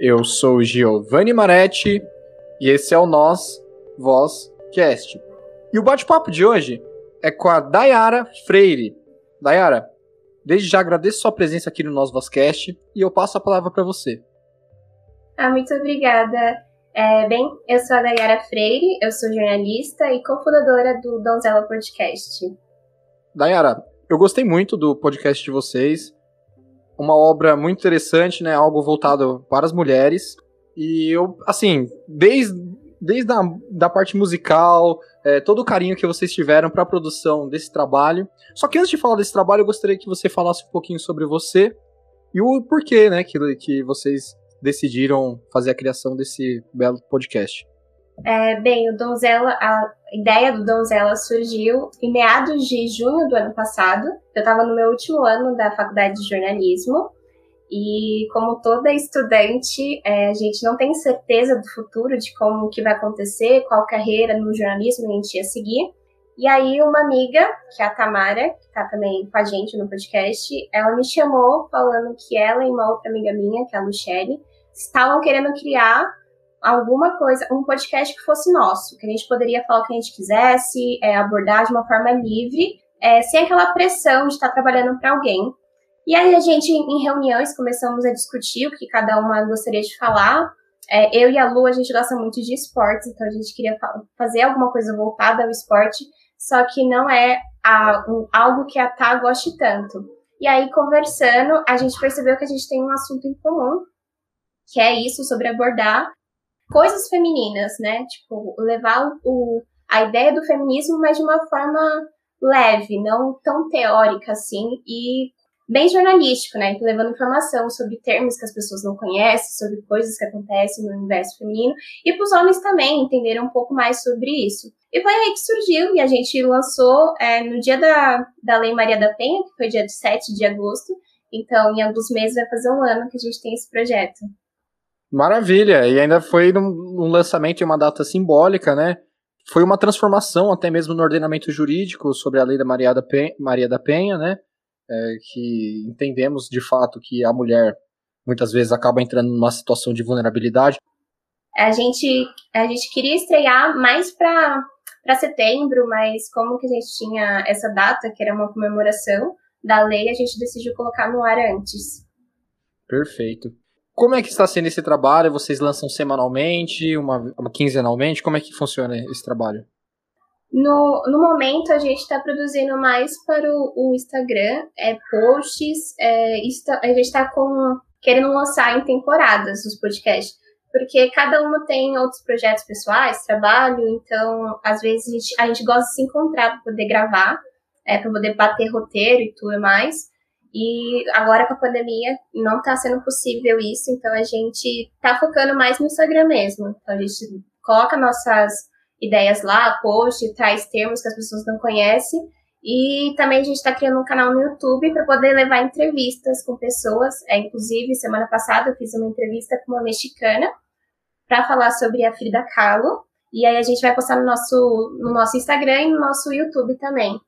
Eu sou Giovanni Maretti e esse é o Nós Voz Cast. E o bate-papo de hoje é com a Dayara Freire. Dayara, desde já agradeço sua presença aqui no Nós Voz Cast e eu passo a palavra para você. Ah, muito obrigada. É, bem, eu sou a Dayara Freire, eu sou jornalista e cofundadora do Donzela Podcast. Dayara, eu gostei muito do podcast de vocês uma obra muito interessante, né? Algo voltado para as mulheres. E eu, assim, desde, desde a da parte musical, é, todo o carinho que vocês tiveram para a produção desse trabalho. Só que antes de falar desse trabalho, eu gostaria que você falasse um pouquinho sobre você e o porquê, né, que, que vocês decidiram fazer a criação desse belo podcast. É, bem, o Donzela, a ideia do Donzela surgiu em meados de junho do ano passado. Eu estava no meu último ano da faculdade de jornalismo e como toda estudante, é, a gente não tem certeza do futuro, de como que vai acontecer, qual carreira no jornalismo a gente ia seguir. E aí uma amiga, que é a Tamara, que está também com a gente no podcast, ela me chamou falando que ela e uma outra amiga minha, que é a Luchelle, estavam querendo criar alguma coisa, um podcast que fosse nosso, que a gente poderia falar o que a gente quisesse, é, abordar de uma forma livre, é, sem aquela pressão de estar trabalhando para alguém. E aí a gente, em reuniões, começamos a discutir o que cada uma gostaria de falar. É, eu e a Lu, a gente gosta muito de esportes, então a gente queria fazer alguma coisa voltada ao esporte, só que não é a, um, algo que a Tá goste tanto. E aí, conversando, a gente percebeu que a gente tem um assunto em comum, que é isso, sobre abordar coisas femininas, né? Tipo, levar o, a ideia do feminismo, mas de uma forma leve, não tão teórica assim, e bem jornalístico, né? Levando informação sobre termos que as pessoas não conhecem, sobre coisas que acontecem no universo feminino, e para os homens também entenderem um pouco mais sobre isso. E foi aí que surgiu, e a gente lançou é, no dia da, da Lei Maria da Penha, que foi dia 7 de agosto, então em alguns meses vai fazer um ano que a gente tem esse projeto. Maravilha! E ainda foi um lançamento em uma data simbólica, né? Foi uma transformação até mesmo no ordenamento jurídico sobre a lei da Maria da Penha, Maria da Penha né? É, que entendemos de fato que a mulher muitas vezes acaba entrando numa situação de vulnerabilidade. A gente, a gente queria estrear mais para setembro, mas como que a gente tinha essa data, que era uma comemoração da lei, a gente decidiu colocar no ar antes. Perfeito. Como é que está sendo esse trabalho? Vocês lançam semanalmente, uma, uma quinzenalmente? Como é que funciona esse trabalho? No, no momento, a gente está produzindo mais para o, o Instagram, é posts, é, a gente está querendo lançar em temporadas os podcasts, porque cada uma tem outros projetos pessoais, trabalho, então, às vezes, a gente, a gente gosta de se encontrar para poder gravar, é, para poder bater roteiro e tudo mais. E agora com a pandemia não está sendo possível isso, então a gente está focando mais no Instagram mesmo. Então a gente coloca nossas ideias lá, post, traz termos que as pessoas não conhecem. E também a gente está criando um canal no YouTube para poder levar entrevistas com pessoas. É, inclusive, semana passada eu fiz uma entrevista com uma mexicana para falar sobre a Frida Kahlo. E aí a gente vai postar no nosso, no nosso Instagram e no nosso YouTube também.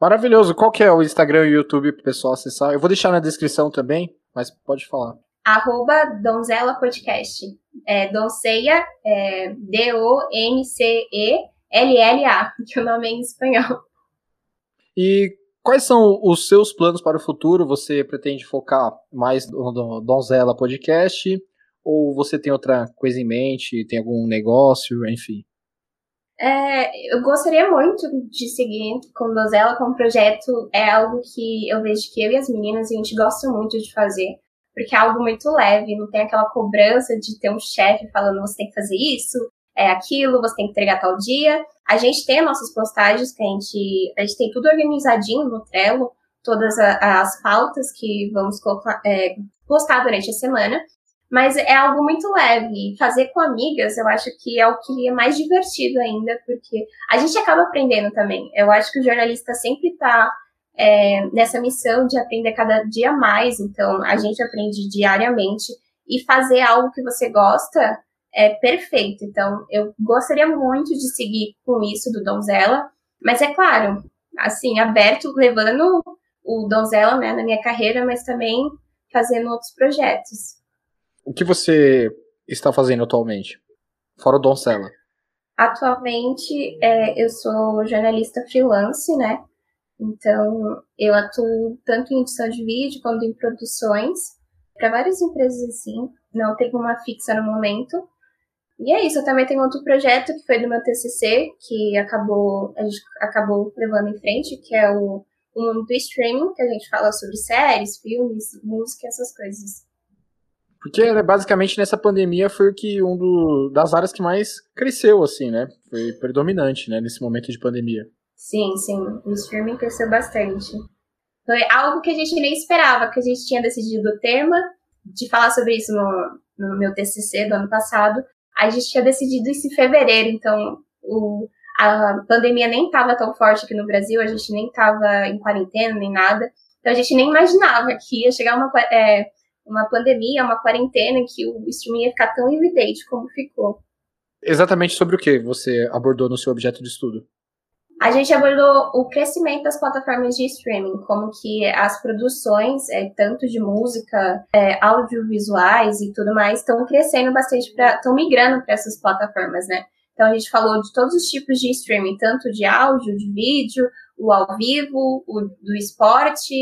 Maravilhoso. Qual que é o Instagram e o YouTube pro pessoal acessar? Eu vou deixar na descrição também, mas pode falar. Arroba Donzela Podcast. É, Donceia, é, D-O-N-C-E-L-L-A, que o nome é em espanhol. E quais são os seus planos para o futuro? Você pretende focar mais no Donzela Podcast? Ou você tem outra coisa em mente? Tem algum negócio? Enfim. É, eu gostaria muito de seguir com Dozela como projeto. É algo que eu vejo que eu e as meninas a gente gosta muito de fazer, porque é algo muito leve, não tem aquela cobrança de ter um chefe falando você tem que fazer isso, é aquilo, você tem que entregar tal dia. A gente tem nossas postagens que a gente, a gente tem tudo organizadinho no Trello, todas as pautas que vamos colocar, é, postar durante a semana. Mas é algo muito leve. Fazer com amigas, eu acho que é o que é mais divertido ainda, porque a gente acaba aprendendo também. Eu acho que o jornalista sempre está é, nessa missão de aprender cada dia mais, então a gente aprende diariamente. E fazer algo que você gosta é perfeito. Então, eu gostaria muito de seguir com isso do Donzela, mas é claro, assim, aberto, levando o Donzela né, na minha carreira, mas também fazendo outros projetos o que você está fazendo atualmente? Fora o Doncella. Atualmente, é, eu sou jornalista freelance, né? Então, eu atuo tanto em edição de vídeo quanto em produções para várias empresas assim. Não tenho uma fixa no momento. E é isso, eu também tenho outro projeto que foi do meu TCC, que acabou, a gente acabou levando em frente, que é o, o mundo do streaming, que a gente fala sobre séries, filmes, música, essas coisas. Porque né, basicamente nessa pandemia foi que um do, das áreas que mais cresceu, assim, né? Foi predominante, né, nesse momento de pandemia. Sim, sim. O streaming cresceu bastante. Foi algo que a gente nem esperava, que a gente tinha decidido o tema de falar sobre isso no, no meu TCC do ano passado. A gente tinha decidido isso em fevereiro, então o, a pandemia nem estava tão forte aqui no Brasil, a gente nem estava em quarentena nem nada. Então a gente nem imaginava que ia chegar uma, é, uma pandemia, uma quarentena, que o streaming ia ficar tão evidente como ficou. Exatamente sobre o que você abordou no seu objeto de estudo? A gente abordou o crescimento das plataformas de streaming, como que as produções, é, tanto de música, é, audiovisuais e tudo mais, estão crescendo bastante, estão migrando para essas plataformas, né? Então a gente falou de todos os tipos de streaming, tanto de áudio, de vídeo, o ao vivo, o do esporte,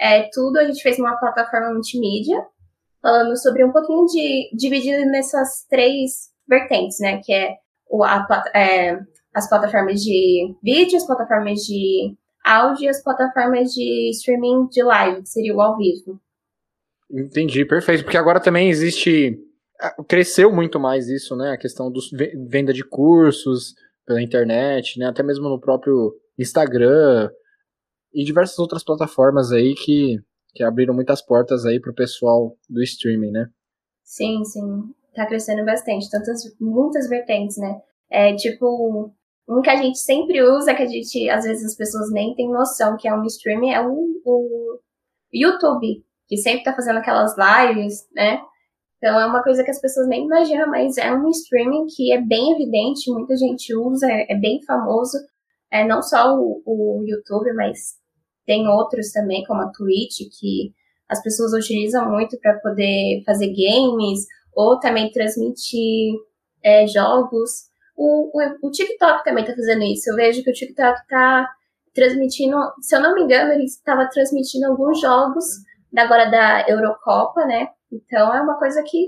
é, tudo a gente fez numa plataforma multimídia, falando sobre um pouquinho de dividido nessas três vertentes, né? Que é, o, a, é, as plataformas de vídeo, as plataformas de áudio e as plataformas de streaming de live, que seria o ao vivo. Entendi, perfeito. Porque agora também existe. Cresceu muito mais isso, né? A questão dos venda de cursos pela internet, né? Até mesmo no próprio Instagram e diversas outras plataformas aí que, que abriram muitas portas aí pro pessoal do streaming, né? Sim, sim. Tá crescendo bastante. Tantas, muitas vertentes, né? É tipo, um que a gente sempre usa, que a gente, às vezes as pessoas nem têm noção que é um streaming, é o, o YouTube, que sempre tá fazendo aquelas lives, né? Então é uma coisa que as pessoas nem imaginam, mas é um streaming que é bem evidente, muita gente usa, é, é bem famoso. É não só o, o YouTube, mas tem outros também, como a Twitch, que as pessoas utilizam muito para poder fazer games ou também transmitir é, jogos. O, o, o TikTok também está fazendo isso. Eu vejo que o TikTok está transmitindo, se eu não me engano, ele estava transmitindo alguns jogos da agora da Eurocopa, né? Então é uma coisa que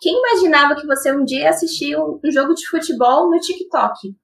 quem imaginava que você um dia assistia um, jogo de futebol no TikTok?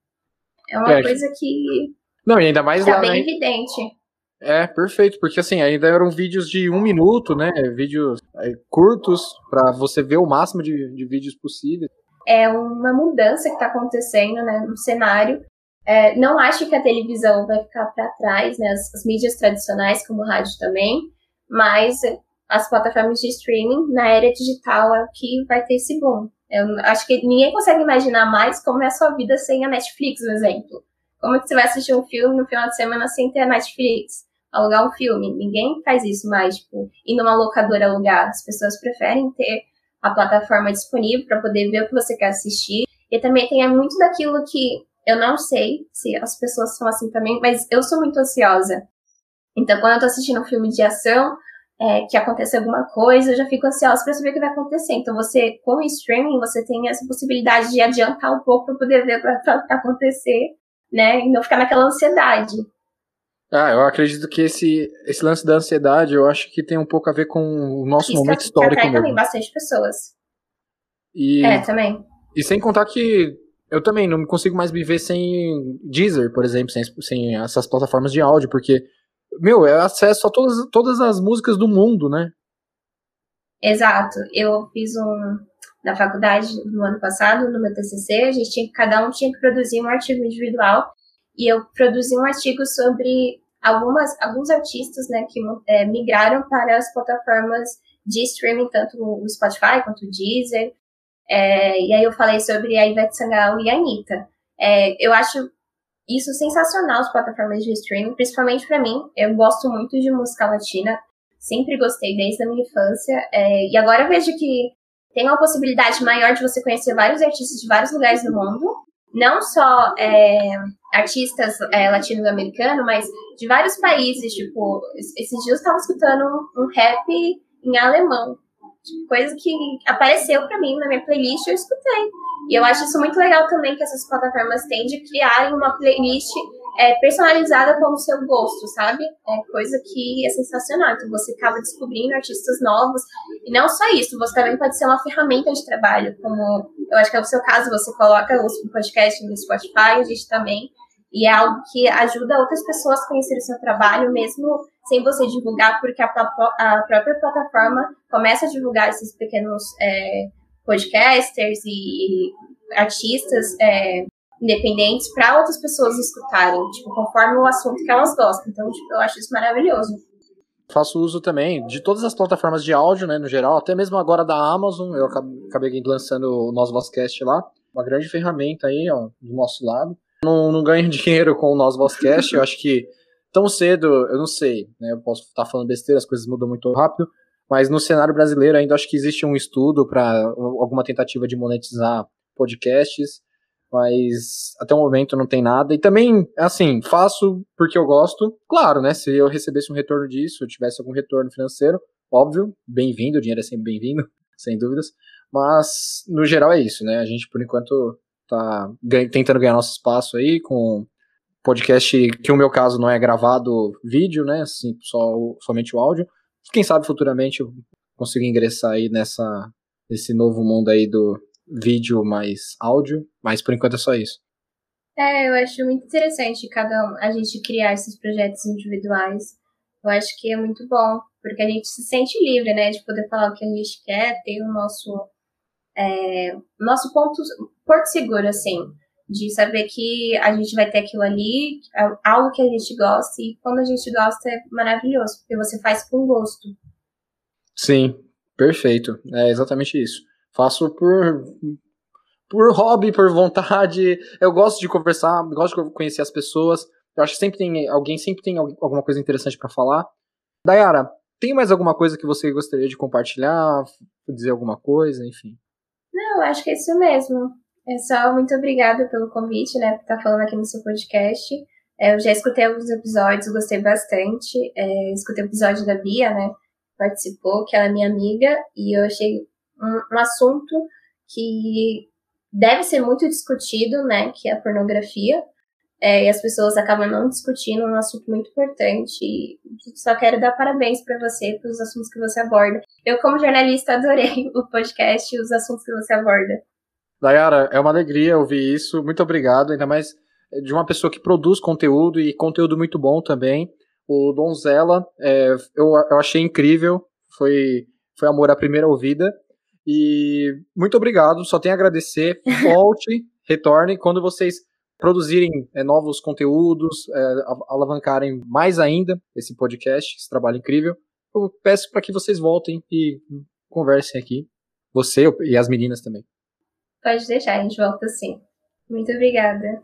É uma é, coisa que não e ainda mais tá lá, bem né? evidente. É, perfeito, porque assim, ainda eram vídeos de um minuto, né? Vídeos é, curtos, para você ver o máximo de, de vídeos possíveis. É uma mudança que está acontecendo né, no cenário. É, não acho que a televisão vai ficar para trás, né? As, as, mídias tradicionais, como o rádio também, mas as plataformas de streaming na era digital é o que vai ter esse boom. Eu acho que ninguém consegue imaginar mais como é a sua vida sem a Netflix, por exemplo. Como que você vai assistir um filme no final de semana sem ter a Netflix? alugar um filme. Ninguém faz isso mais, tipo, ir numa locadora alugar. As pessoas preferem ter a plataforma disponível para poder ver o que você quer assistir. E também tem muito daquilo que eu não sei se as pessoas são assim também, mas eu sou muito ansiosa. Então, quando eu tô assistindo um filme de ação, é, que acontece alguma coisa, eu já fico ansiosa para saber o que vai acontecer. Então, você, com o streaming, você tem essa possibilidade de adiantar um pouco para poder ver o que vai acontecer, né? E não ficar naquela ansiedade. Ah, eu acredito que esse, esse lance da ansiedade, eu acho que tem um pouco a ver com o nosso Isso momento histórico atrai mesmo. também bastante pessoas. E, É, também. e sem contar que eu também não consigo mais viver sem Deezer, por exemplo, sem, sem essas plataformas de áudio, porque, meu, é acesso a todas, todas as músicas do mundo, né? Exato. Eu fiz um na faculdade no ano passado, no meu TCC, a gente tinha cada um tinha que produzir um artigo individual e eu produzi um artigo sobre algumas alguns artistas, né, que é, migraram para as plataformas de streaming, tanto o Spotify quanto o Deezer. É, e aí eu falei sobre a Ivete Sangalo e a Anitta. É, eu acho isso sensacional, as plataformas de streaming, principalmente para mim. Eu gosto muito de música latina, sempre gostei desde a minha infância. É, e agora vejo que tem uma possibilidade maior de você conhecer vários artistas de vários lugares do mundo. Não só é, artistas é, latino-americanos, mas de vários países. Tipo, esses dias eu estava escutando um, rap em alemão. Tipo, coisa que apareceu para mim na minha playlist eu escutei. E eu acho isso muito legal também que essas plataformas têm de criarem uma playlist é, personalizada com o seu gosto, sabe? É coisa que é sensacional. Então você acaba descobrindo artistas novos. E não só isso, você também pode ser uma ferramenta de trabalho, como eu acho que é o seu caso, você coloca o podcast no Spotify, a gente também. E é algo que ajuda outras pessoas a conhecer o seu trabalho, mesmo sem você divulgar, porque a, a própria plataforma começa a divulgar esses pequenos é, podcasters e artistas é, independentes para outras pessoas escutarem, tipo, conforme o assunto que elas gostam. Então, tipo, eu acho isso maravilhoso. Faço uso também de todas as plataformas de áudio, né, no geral, até mesmo agora da Amazon, eu acabei lançando o nosso Vozcast lá, uma grande ferramenta aí, ó, do nosso lado. Não, não ganho dinheiro com o nosso Vozcast, eu acho que tão cedo, eu não sei, né, eu posso estar falando besteira, as coisas mudam muito rápido, mas no cenário brasileiro ainda acho que existe um estudo para alguma tentativa de monetizar podcasts mas até o momento não tem nada. E também, assim, faço porque eu gosto. Claro, né? Se eu recebesse um retorno disso, tivesse algum retorno financeiro, óbvio, bem-vindo, o dinheiro é sempre bem-vindo, sem dúvidas. Mas, no geral, é isso, né? A gente, por enquanto, tá tentando ganhar nosso espaço aí com podcast que, no meu caso, não é gravado vídeo, né? Assim, só, somente o áudio. Quem sabe futuramente eu consigo ingressar aí nessa, nesse novo mundo aí do, vídeo mais áudio, mas por enquanto é só isso. É, eu acho muito interessante cada um, a gente criar esses projetos individuais. Eu acho que é muito bom, porque a gente se sente livre, né, de poder falar o que a gente quer, ter o nosso é, nosso ponto porto seguro, assim, de saber que a gente vai ter aquilo ali, algo que a gente gosta, e quando a gente gosta é maravilhoso, porque você faz com gosto. Sim, perfeito. É exatamente isso. Faço por por hobby, por vontade. Eu gosto de conversar, gosto de conhecer as pessoas. Eu acho que sempre tem alguém sempre tem alguma coisa interessante para falar. Dayara, tem mais alguma coisa que você gostaria de compartilhar, dizer alguma coisa, enfim? Não, acho que é isso mesmo. É só muito obrigada pelo convite, né, por estar falando aqui no seu podcast. É, eu já escutei alguns episódios, gostei bastante. É, escutei o episódio da Bia, né, participou, que ela é minha amiga, e eu achei um, um assunto que deve ser muito discutido, né, que é a pornografia. É, e as pessoas acabam não discutindo um assunto muito importante. E só quero dar parabéns para você pelos assuntos que você aborda. Eu, como jornalista, adorei o podcast e os assuntos que você aborda. Dayara, é uma alegria ouvir isso. Muito obrigado, ainda mais de uma pessoa que produz conteúdo e conteúdo muito bom também. O Donzella, é, eu, eu achei incrível. Foi, foi amor à primeira ouvida. E muito obrigado, só tenho a agradecer. Volte, retorne quando vocês produzirem é, novos conteúdos, é, alavancarem mais ainda esse podcast, esse trabalho incrível. Eu peço para que vocês voltem e conversem aqui. Você e as meninas também. Pode deixar, a gente volta sim. Muito obrigada.